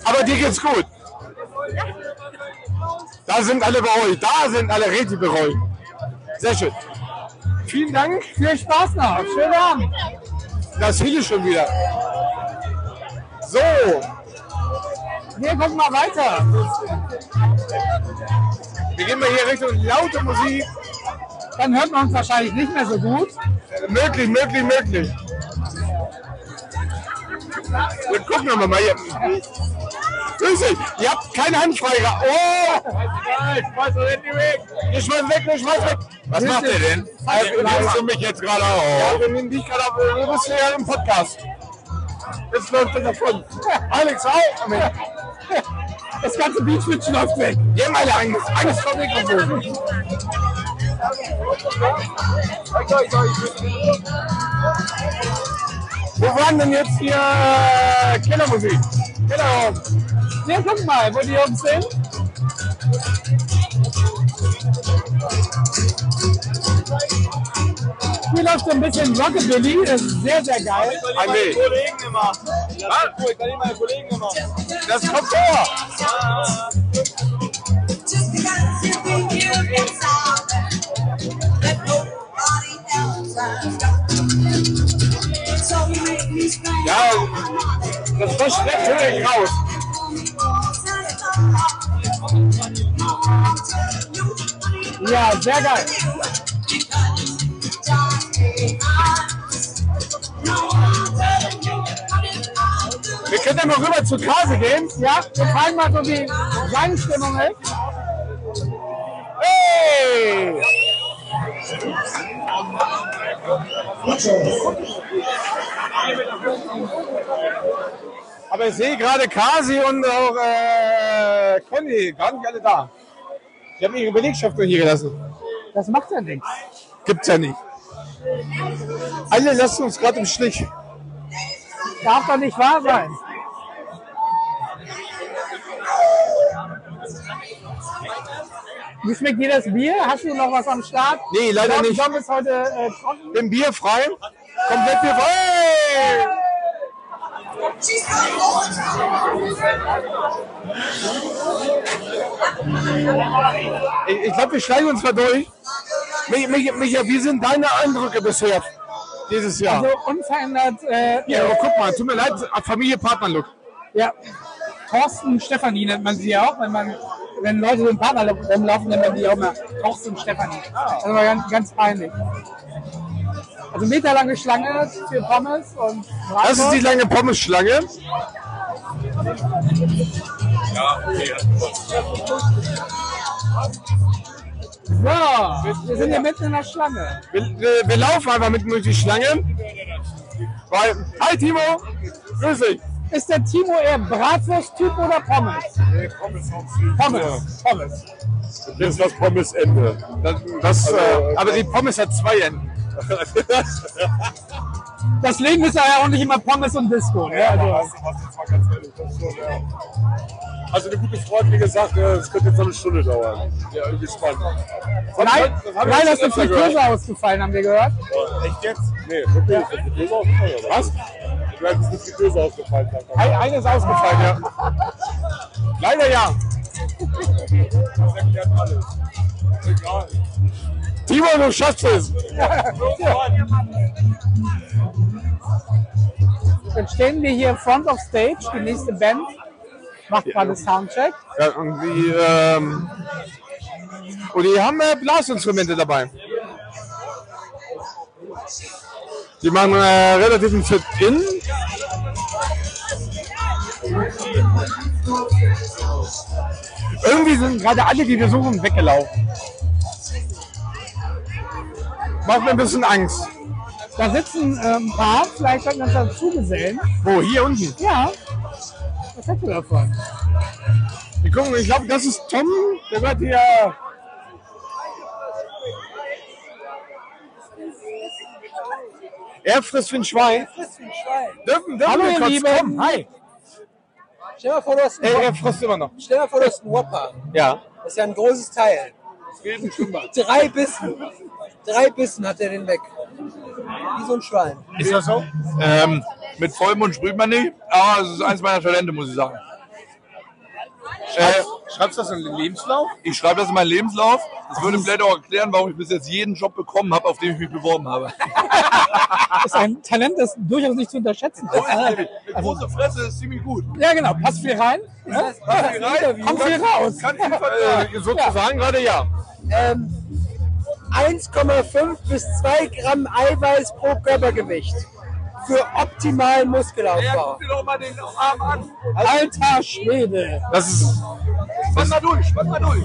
Aber dir geht's gut. Da sind alle bei euch. Da sind alle richtig bei euch. Sehr schön. Vielen Dank. Viel Spaß noch. Schönen Abend. Das Hill schon wieder. So. Wir gucken mal weiter. Wir gehen mal hier Richtung laute Musik. Dann hört man uns wahrscheinlich nicht mehr so gut. Möglich, möglich, möglich. Dann gucken wir mal hier. Grüß dich. Ihr habt keine Handfreiraum. Oh! Schmeiß doch nicht weg. Wir schmeißen weg, wir schmeißen weg. Was macht ihr denn? Also, Nimmst du mich jetzt gerade Ja, auf? wir nehmen dich gerade auf. Du bist ja im Podcast. Jetzt läuft er davon. Alex, auch. Das ganze Beach Match läuft weg. Haben alle Angst. Angst vor Mikrofon. Wo waren denn jetzt hier äh, Killermusik? Killerraum. Wir gucken mal, wo die Jungs sind. Hier läuft so ein bisschen Rockabilly. Das ist sehr, sehr geil. Ein Weg. Kollegen gemacht. Was? Ich kann nicht meine Kollegen gemacht. Das kommt vor. Ja, das verspricht höre ich raus. Ja, sehr geil. Wir können ja mal rüber zu Kase gehen. Ja, wir zeigen mal so wie seine Stimmung ist. Hey! Aber ich sehe gerade Kasi und auch äh, Conny, gar nicht alle da. Die haben ihre Belegschaft nur hier gelassen. Das macht ja nichts. Gibt's ja nicht. Alle lassen uns gerade im Stich. Darf doch nicht wahr sein. Wie schmeckt dir das Bier? Hast du noch was am Start? Nee, leider Dom- nicht. Dom ist heute äh, trocken. Bin bierfrei. Komplett bierfrei. Hey! Ich, ich glaube, wir steigen uns mal durch. Micha, Micha, Micha, wie sind deine Eindrücke bisher dieses Jahr? Also unverändert. Äh, ja, aber guck mal, tut mir leid, Familie Partner Look. Ja. Thorsten Stefanie nennt man sie ja auch, wenn man, wenn Leute mit dem Partner rumlaufen, nennt man die auch mal Thorsten Stefanie. Das war ganz, ganz peinlich. Also meterlange Schlange für Pommes und Das ist die lange Pommes-Schlange. Ja, okay. So, wir sind hier mitten in der Schlange. Wir, wir, wir laufen einfach mit durch die Schlange. Weil, hi Timo, grüß dich. Ist der Timo eher Bratwurst-Typ oder Pommes? Nee, Pommes hauptsächlich. Pommes. Pommes. Das ist das Pommesende. Das, das, äh, aber die Pommes hat zwei Enden. Das Leben ist ja auch nicht immer Pommes und Disco. Ne? Ja, Also, was. Das ist schon, ja. Also eine gute Freundin gesagt, äh, es könnte jetzt noch eine Stunde dauern. Ja, irgendwie spannend. Das hab Nein, das hab ich nein, jetzt ist. Fritteuse ausgefallen, haben wir gehört. Oh, Echt jetzt? Nee, wirklich? Ist eine Fritteuse ausgefallen? oder Was? Du hast eine Fritteuse ausgefallen. Ein, eine ist ausgefallen, ja. Leider ja. Das erklärt alles. Egal. Timo, du schaffst es. Jetzt stehen wir hier front of stage, die nächste Band macht gerade Soundcheck. Ja, und die, ähm, und die haben äh, Blasinstrumente dabei. Die machen äh, relativ ein Fit in. Irgendwie sind gerade alle, die wir suchen, weggelaufen. Macht mir ein bisschen Angst. Da sitzen äh, ein paar, vielleicht sollten wir uns dazu gesellen. Wo? Hier unten? Ja. Was hältst du davon? Wir gucken, ich glaube, das ist Tom. Der wird hier. Er frisst wie ein Schwein. Dürfen, dürfen Hallo, wir ihr Lieben. kommen? Hi. Stell mal vor, du hast einen Whopper. frisst immer noch. Stell mal vor, du hast einen Whopper. Ja. Das ist ja ein großes Teil. Drei Bissen. Drei Bissen hat er den weg. Wie so ein Schwein. Ist das so? Ähm, mit Vollmund sprüht man nicht, aber es ist eins meiner Talente, muss ich sagen. Äh, schreibst du das in den Lebenslauf? Ich schreibe das in meinen Lebenslauf. Das würde vielleicht auch erklären, warum ich bis jetzt jeden Job bekommen habe, auf den ich mich beworben habe. Das ist ein Talent, das durchaus nicht zu unterschätzen ist. Eine große Fresse ist ziemlich gut. Ja, genau. Passt viel rein. Ne? Kommt viel raus. Kann viel Äh, sozusagen gerade ja. Ähm, 1,5 bis 2 Gramm Eiweiß pro Körpergewicht. Für optimalen Muskelaufbau. dir doch mal den Arm an. Alter Schwede. Das ist. Spann mal durch, spann mal durch.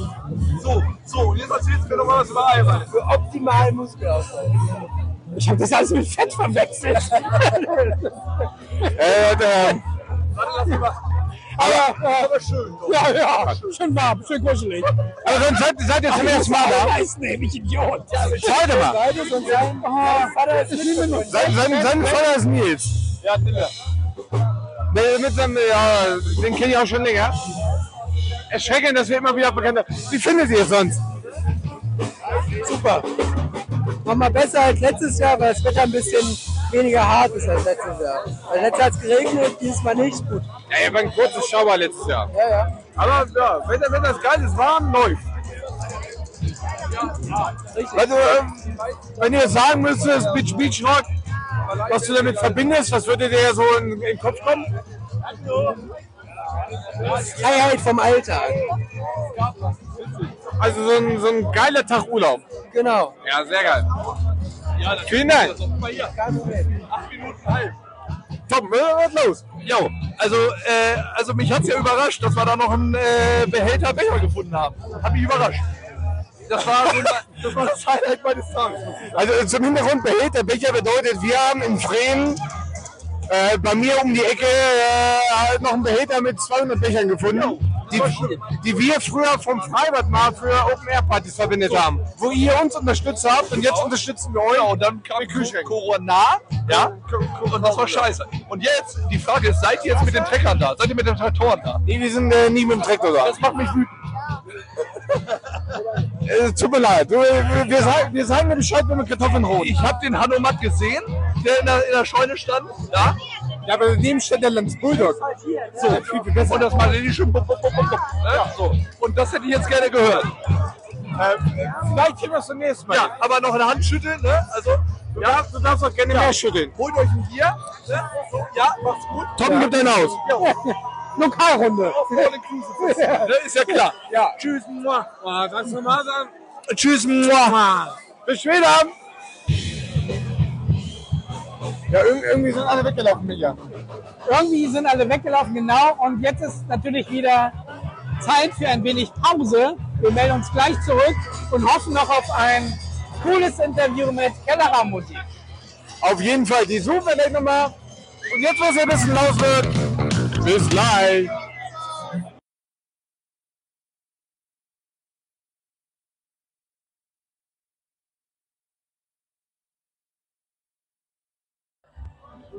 So, so, jetzt erzählst du mir doch mal was über Eiweiß. Für optimalen Muskelaufbau. Ich habe das alles mit Fett verwechselt. Äh, der, Aber, äh, Aber schön. So. ja, ja, schön warm, schön kuschelig. also dann seid, seid ihr zum ersten Mal da. Eiweiß nehmen, ich Idiot. Zweite Mal. Beides und sein Vater ist mit Sein, sein, sein Vater ist Nils. Ja, Dille. Der mit seinem, ja, den kenne ich auch schon länger. Erschreckend, dass wir immer wieder bekannt haben. Wie findet ihr es sonst? super. Nochmal besser als letztes Jahr, weil das Wetter ein bisschen weniger hart ist als letztes Jahr. Weil letztes Jahr hat es geregnet, dieses Mal nicht. Gut. Ja, ihr war ein kurzes Schauer letztes Jahr. Ja, ja. Aber ja, Wetter, Wetter ist geil, ist warm, läuft. Also, ähm, wenn ihr sagen müsstet, Beach Beach Rock, was du damit verbindest, was würde dir so in, in den Kopf kommen? Freiheit vom Alltag. Also so ein, so ein geiler Tag Urlaub. Genau. Ja, sehr geil. Vielen Dank. Kein Problem. Tom, was ist los? Jo, also, äh, also mich hat's ja überrascht, dass wir da noch einen äh, Behälter Becher gefunden haben. Hat mich überrascht. Das war, so das war das Highlight meines Tages. Also zum Hintergrund Behälter Becher bedeutet, wir haben in Fremen äh, bei mir um die Ecke äh, halt noch einen Behälter mit 200 Bechern gefunden, die, die wir früher vom Freibad mal für Open-Air-Partys verwendet haben. Wo ihr uns unterstützt habt und jetzt unterstützen wir euch. Genau, und dann kam. Corona, ja, und das war scheiße. Und jetzt, die Frage ist, seid ihr jetzt mit den Treckern da? Seid ihr mit den Traktoren da? Nee, wir sind äh, nie mit dem Traktor da. Das macht mich wütend. Äh, tut mir leid. Äh, wir, sagen, wir sagen dir Bescheid, wenn wir Kartoffeln holen. Ich habe den Hanomat gesehen, der in der, in der Scheune stand, ja, Ja, aber daneben steht der Lanz Bulldog. so, viel, viel besser. Und das mal richtig schön, bup, bup, bup, bup, bup, ne? so. Und das hätte ich jetzt gerne gehört. Äh, vielleicht hier was zum nächsten Mal. Ja, aber noch eine Hand schütteln, ne? Also, Du, darfst, du darfst auch gerne mehr schütteln. holt euch ein Bier, ne? So, ja, macht's gut. Tom, gib dein Haus. Jo. Lokalrunde. Ne, ist ja klar. Ja. Tschüss, moi. Ah, kannst du mal sagen? Tschüss, moi. Bis später. Ja, irg- irgendwie sind alle weggelaufen, Micha. Irgendwie sind alle weggelaufen, genau. Und jetzt ist natürlich wieder Zeit für ein wenig Pause. Wir melden uns gleich zurück und hoffen noch auf ein cooles Interview mit Kellerraummusik. Auf jeden Fall, die suchen wir gleich nochmal. Und jetzt, wo es ein bisschen laut wird, bis gleich.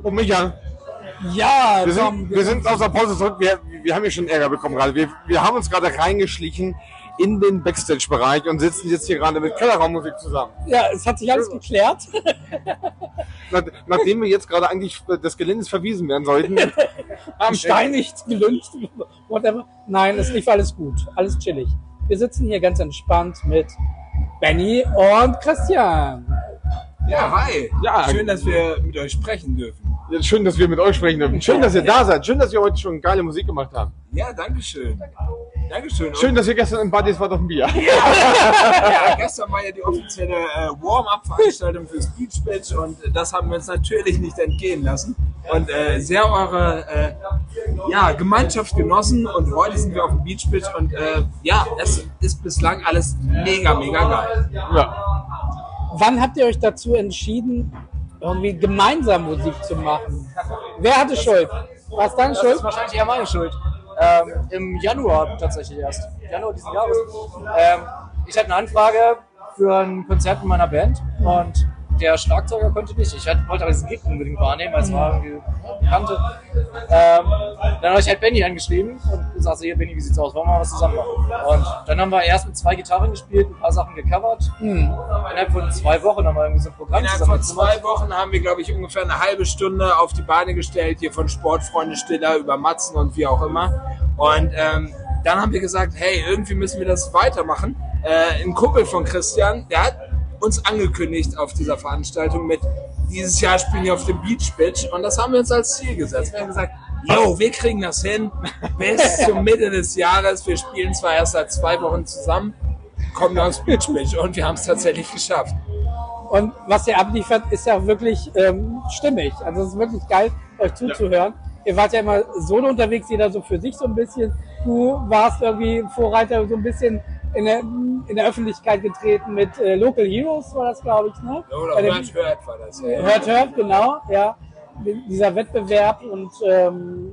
Und Micha, Ja, wir komm, sind, wir sind aus der Pause zurück. Wir, wir haben hier schon Ärger bekommen gerade. Wir, wir haben uns gerade reingeschlichen in den Backstage-Bereich und sitzen jetzt hier gerade mit Kellerraummusik zusammen. Ja, es hat sich alles geklärt. Nach, nachdem wir jetzt gerade eigentlich des Geländes verwiesen werden sollten, Am Stein nichts gelüncht, whatever. Nein, es lief alles gut, alles chillig. Wir sitzen hier ganz entspannt mit Benny und Christian. Ja, hi. Ja. Schön, dass wir mit euch sprechen dürfen. Ja, schön, dass wir mit euch sprechen dürfen. Schön, dass ihr da seid. Schön, dass ihr heute schon geile Musik gemacht habt. Ja, danke schön. Dankeschön. Schön, dass ihr gestern im Buddies wart auf dem Bier. ja, gestern war ja die offizielle äh, Warm-up-Veranstaltung für Speech Bitch und das haben wir uns natürlich nicht entgehen lassen und äh, sehr eure äh, ja, Gemeinschaft genossen und heute sind wir auf dem Beach Bitch und äh, ja, es ist bislang alles mega, mega geil. Ja. Wann habt ihr euch dazu entschieden, irgendwie gemeinsam Musik zu machen? Wer hatte Schuld? War es deine Das Schuld? ist wahrscheinlich eher meine Schuld. Ähm, Im Januar tatsächlich erst. Januar diesen Jahres. Ähm, ich hatte eine Anfrage für ein Konzert in meiner Band und der Schlagzeuger konnte nicht. Ich wollte aber diesen Gig unbedingt wahrnehmen, weil es war irgendwie Bekannte. Ähm, dann habe ich halt Benny angeschrieben und gesagt, so, hier Benny, wie sieht's aus? Wollen wir mal was zusammen machen? Und dann haben wir erst mit zwei Gitarren gespielt, ein paar Sachen gecovert. Hm. Innerhalb von zwei Wochen haben wir irgendwie so ein Programm Innerhalb zusammen von zwei Wochen haben wir, glaube ich, ungefähr eine halbe Stunde auf die Beine gestellt, hier von Sportfreunde Stiller über Matzen und wie auch immer. Und ähm, dann haben wir gesagt, hey, irgendwie müssen wir das weitermachen. Äh, ein Kumpel von Christian, der hat uns angekündigt auf dieser Veranstaltung mit, dieses Jahr spielen wir auf dem Beach Bitch und das haben wir uns als Ziel gesetzt. Wir haben gesagt, yo, wir kriegen das hin bis zur Mitte des Jahres. Wir spielen zwar erst seit zwei Wochen zusammen, kommen wir aufs Beach Bitch und wir haben es tatsächlich geschafft. Und was ihr abliefert, ist ja wirklich ähm, stimmig. Also es ist wirklich geil, euch zuzuhören. Ihr wart ja immer solo unterwegs, jeder so für sich so ein bisschen. Du warst irgendwie Vorreiter so ein bisschen in der, in der Öffentlichkeit getreten mit äh, Local Heroes, war das, glaube ich, ne? Oder Bei der- Hört, hört war das. Ja. Hört, hört, genau, ja. Dieser Wettbewerb und ähm,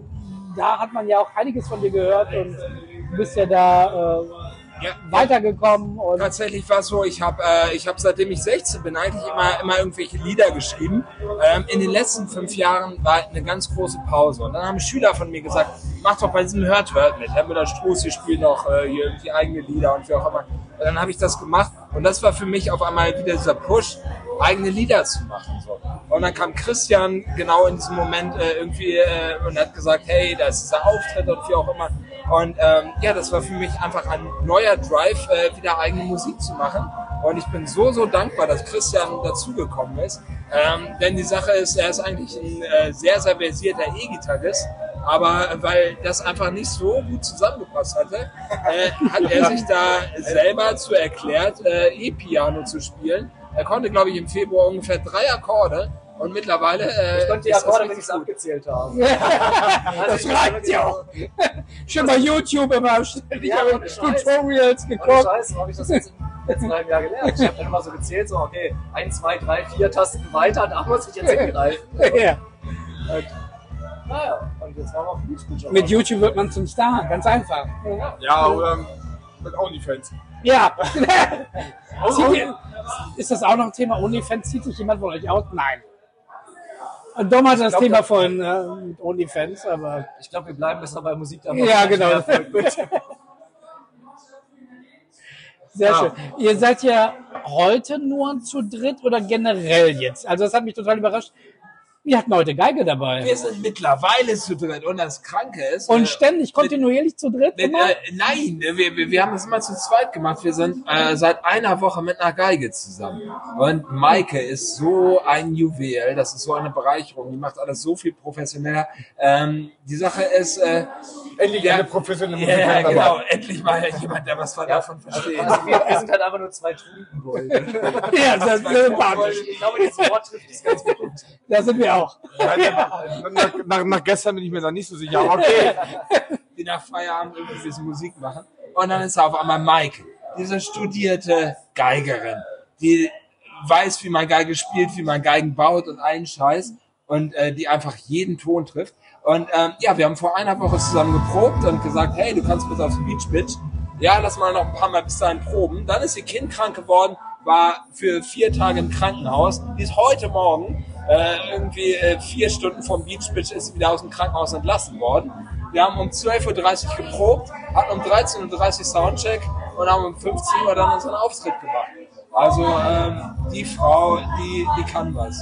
da hat man ja auch einiges von dir gehört und du bist ja da äh, weitergekommen. Und Tatsächlich war es so, ich habe äh, ich hab seitdem ich 16 bin eigentlich immer, immer irgendwelche Lieder geschrieben. Ähm, in den letzten fünf Jahren war eine ganz große Pause. Und dann haben Schüler von mir gesagt, mach doch bei diesem Hört Hört mit. Herr Müller-Struß, wir spielen noch äh, hier irgendwie eigene Lieder und wie auch immer. Und dann habe ich das gemacht und das war für mich auf einmal wieder dieser Push, eigene Lieder zu machen. So. Und dann kam Christian genau in diesem Moment äh, irgendwie äh, und hat gesagt, hey, da ist dieser Auftritt und wie auch immer. Und ähm, ja, das war für mich einfach ein neuer Drive, äh, wieder eigene Musik zu machen. Und ich bin so, so dankbar, dass Christian dazugekommen ist. Ähm, denn die Sache ist, er ist eigentlich ein äh, sehr, sehr versierter E-Gitarrist. Aber weil das einfach nicht so gut zusammengepasst hatte, äh, hat er sich da selber zu erklärt, äh, E-Piano zu spielen. Er konnte, glaube ich, im Februar ungefähr drei Akkorde. Und mittlerweile. Äh, Ich konnte die ist das Akkorde richtig wenigstens abgezählt haben. das reicht ja auch. Schon bei YouTube immer ständig Ja, habe. Tutorials geguckt. Scheiß, habe ich das jetzt im letzten halben Jahr gelernt. Ich habe dann immer so gezählt, so, okay, 1, 2, 3, 4 Tasten weiter, da muss ich jetzt hingreifen. Ja. Und, naja, und jetzt waren wir auf Beach. Mit YouTube wird man zum Star, ganz einfach. Ja, oder mit OnlyFans. Ja. Ihr- ist das auch noch ein Thema OnlyFans? Zieht sich jemand von euch aus? Nein. Und Dom hatte das glaub, Thema von äh, mit OnlyFans, aber. Ich glaube, wir bleiben besser bei Musik dabei. Ja, genau. Sehr Ja. schön. Ihr seid ja heute nur zu dritt oder generell jetzt? Also das hat mich total überrascht. Wir hatten heute Geige dabei. Wir sind mittlerweile zu dritt und das Kranke ist. Und äh, ständig, kontinuierlich zu dritt mit, immer? äh, nein, wir, wir, wir haben es immer zu zweit gemacht. Wir sind äh, seit einer Woche mit einer Geige zusammen. Und Maike ist so ein Juwel, das ist so eine Bereicherung. Die macht alles so viel professioneller. Ähm, die Sache ist, äh, Endlich eine professionelle Ja, ja, Musikerin genau. dabei. Endlich mal jemand, der was davon versteht. Also wir, wir sind halt einfach nur zwei Tugenbolde. Ja, das ist sympathisch. Ich glaube, dieses Wort trifft es ganz gut. Da sind wir auch. Nach, nach, nach gestern bin ich mir da nicht so sicher, aber okay. die nach Feierabend irgendwie ein bisschen Musik machen. Und dann ist da auf einmal Mike, diese studierte Geigerin, die weiß, wie man Geige spielt, wie man Geigen baut und allen Scheiß und äh, die einfach jeden Ton trifft. Und ähm, ja, wir haben vor einer Woche zusammen geprobt und gesagt, hey, du kannst bitte aufs Beach Bitch. Ja, lass mal noch ein paar Mal bis dahin proben. Dann ist ihr Kind krank geworden, war für vier Tage im Krankenhaus. Die ist heute Morgen äh, irgendwie äh, vier Stunden vom Beach Bitch ist sie wieder aus dem Krankenhaus entlassen worden. Wir haben um 12.30 Uhr geprobt, hatten um 13.30 Uhr Soundcheck und haben um 15 Uhr dann unseren Auftritt gemacht. Also ähm, die Frau, die, die kann was.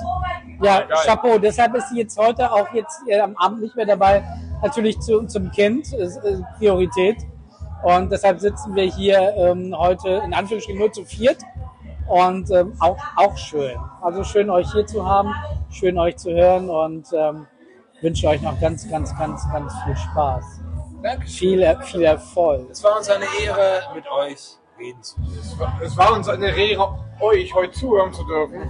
Ja, Chapeau. Deshalb ist sie jetzt heute auch jetzt äh, am Abend nicht mehr dabei. Natürlich zu, zum Kind ist äh, Priorität. Und deshalb sitzen wir hier ähm, heute in Anführungsstrichen nur zu viert. Und ähm, auch, auch schön. Also schön, euch hier zu haben, schön, euch zu hören und ähm, wünsche euch noch ganz, ganz, ganz, ganz viel Spaß. Danke. Viel, viel Erfolg. Es war uns eine Ehre, mit euch reden zu dürfen. Es war uns eine Ehre, euch heute zuhören zu dürfen.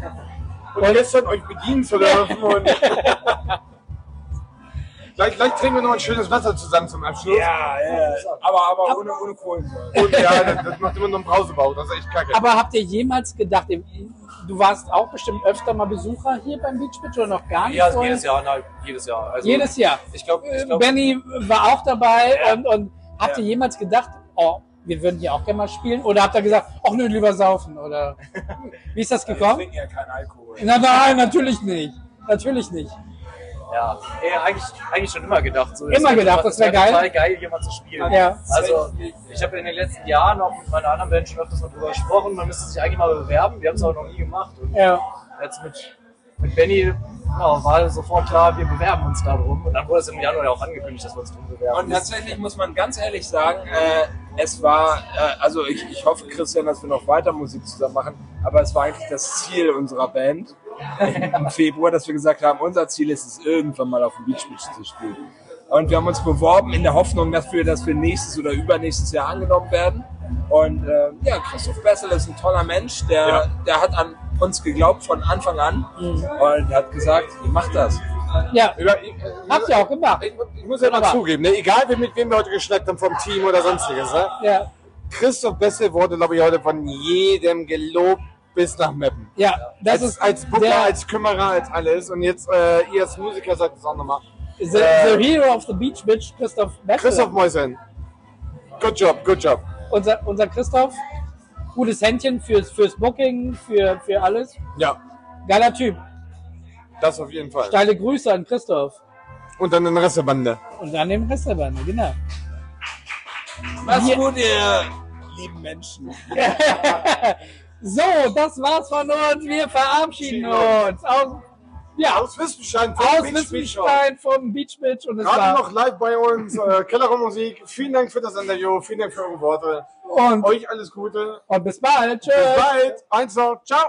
Und gestern euch bedienen zu dürfen. Gleich, gleich trinken wir noch ein schönes Wasser zusammen zum Abschluss. Ja, ja. Aber, aber ohne, ohne Kohlensäure. Und ja, das, das macht immer noch einen Brausebau. Das ist echt kacke. Aber habt ihr jemals gedacht, du warst auch bestimmt öfter mal Besucher hier beim Beach Bitch oder noch gar nicht? Ja, vorher? jedes Jahr, nein, jedes Jahr. Also, Jedes Jahr. Ich glaube, ich glaub, Benny war auch dabei und, und habt ihr jemals gedacht, oh, wir würden hier auch gerne mal spielen? Oder habt ihr gesagt, ach nö, lieber saufen? Oder wie ist das Wir gekommen? trinken ja keinen Alkohol. Nein, nein, natürlich nicht. Natürlich nicht. Ja, ey, eigentlich, eigentlich schon immer gedacht. So, Immer es gedacht, das es wär wär geil. total geil, hier mal zu spielen. Ja. Also, ich habe in den letzten Jahren auch mit meiner anderen Band schon öfters mal drüber gesprochen. Man müsste sich eigentlich mal bewerben. Wir haben es aber noch nie gemacht. Und Ja. jetzt mit, mit Benny ja, war sofort klar, wir bewerben uns darum. Und dann wurde es im Januar ja auch angekündigt, dass wir uns drum bewerben. Und tatsächlich muss man ganz ehrlich sagen, äh, es war, äh, also ich, ich hoffe, Christian, dass wir noch weiter Musik zusammen machen, aber es war eigentlich das Ziel unserer Band im Februar, dass wir gesagt haben, unser Ziel ist es, irgendwann mal auf dem Beach Beach zu spielen. Und wir haben uns beworben in der Hoffnung, dass wir, dass wir nächstes oder übernächstes Jahr angenommen werden. Und äh, ja, Christoph Bessel ist ein toller Mensch, der, Ja. der hat an uns geglaubt von Anfang an und hat gesagt, ihr macht das. Ja, Über- habt ihr auch gemacht. Ich, ich muss ja mal zugeben, ne? egal mit wem wir heute geschnackt haben, vom Team oder sonstiges. Ne? Ja, Christoph Bessel wurde, glaube ich, heute von jedem gelobt bis nach Meppen. ja das als, ist als Booker, der, als Kümmerer, als alles. Und jetzt, äh, ihr als Musiker sagt es auch nochmal. the, the Hero of the Beach Bitch, Christoph Bessel. Christoph Mäusen. Good job, good job. unser, unser Christoph, gutes Händchen fürs, fürs Booking, für, für alles. Ja, Geiler Typ. das auf jeden Fall. Steile Grüße an Christoph. Und dann den Rest der Bande. Und an dem Rest der Bande, genau. Wir- gut, ihr lieben Menschen. So, das war's von uns. Wir verabschieden uns. Aus, ja, Aus Wissenstein, vom aus Beach Wissenstein vom Beach Bitch. Und es Gerade war, noch live bei uns, äh, Kellerraummusik. Vielen Dank für das Interview, vielen Dank für eure Worte. und, Euch alles Gute. und bis bald. Tschüss. Bis bald. Eins noch. Ciao.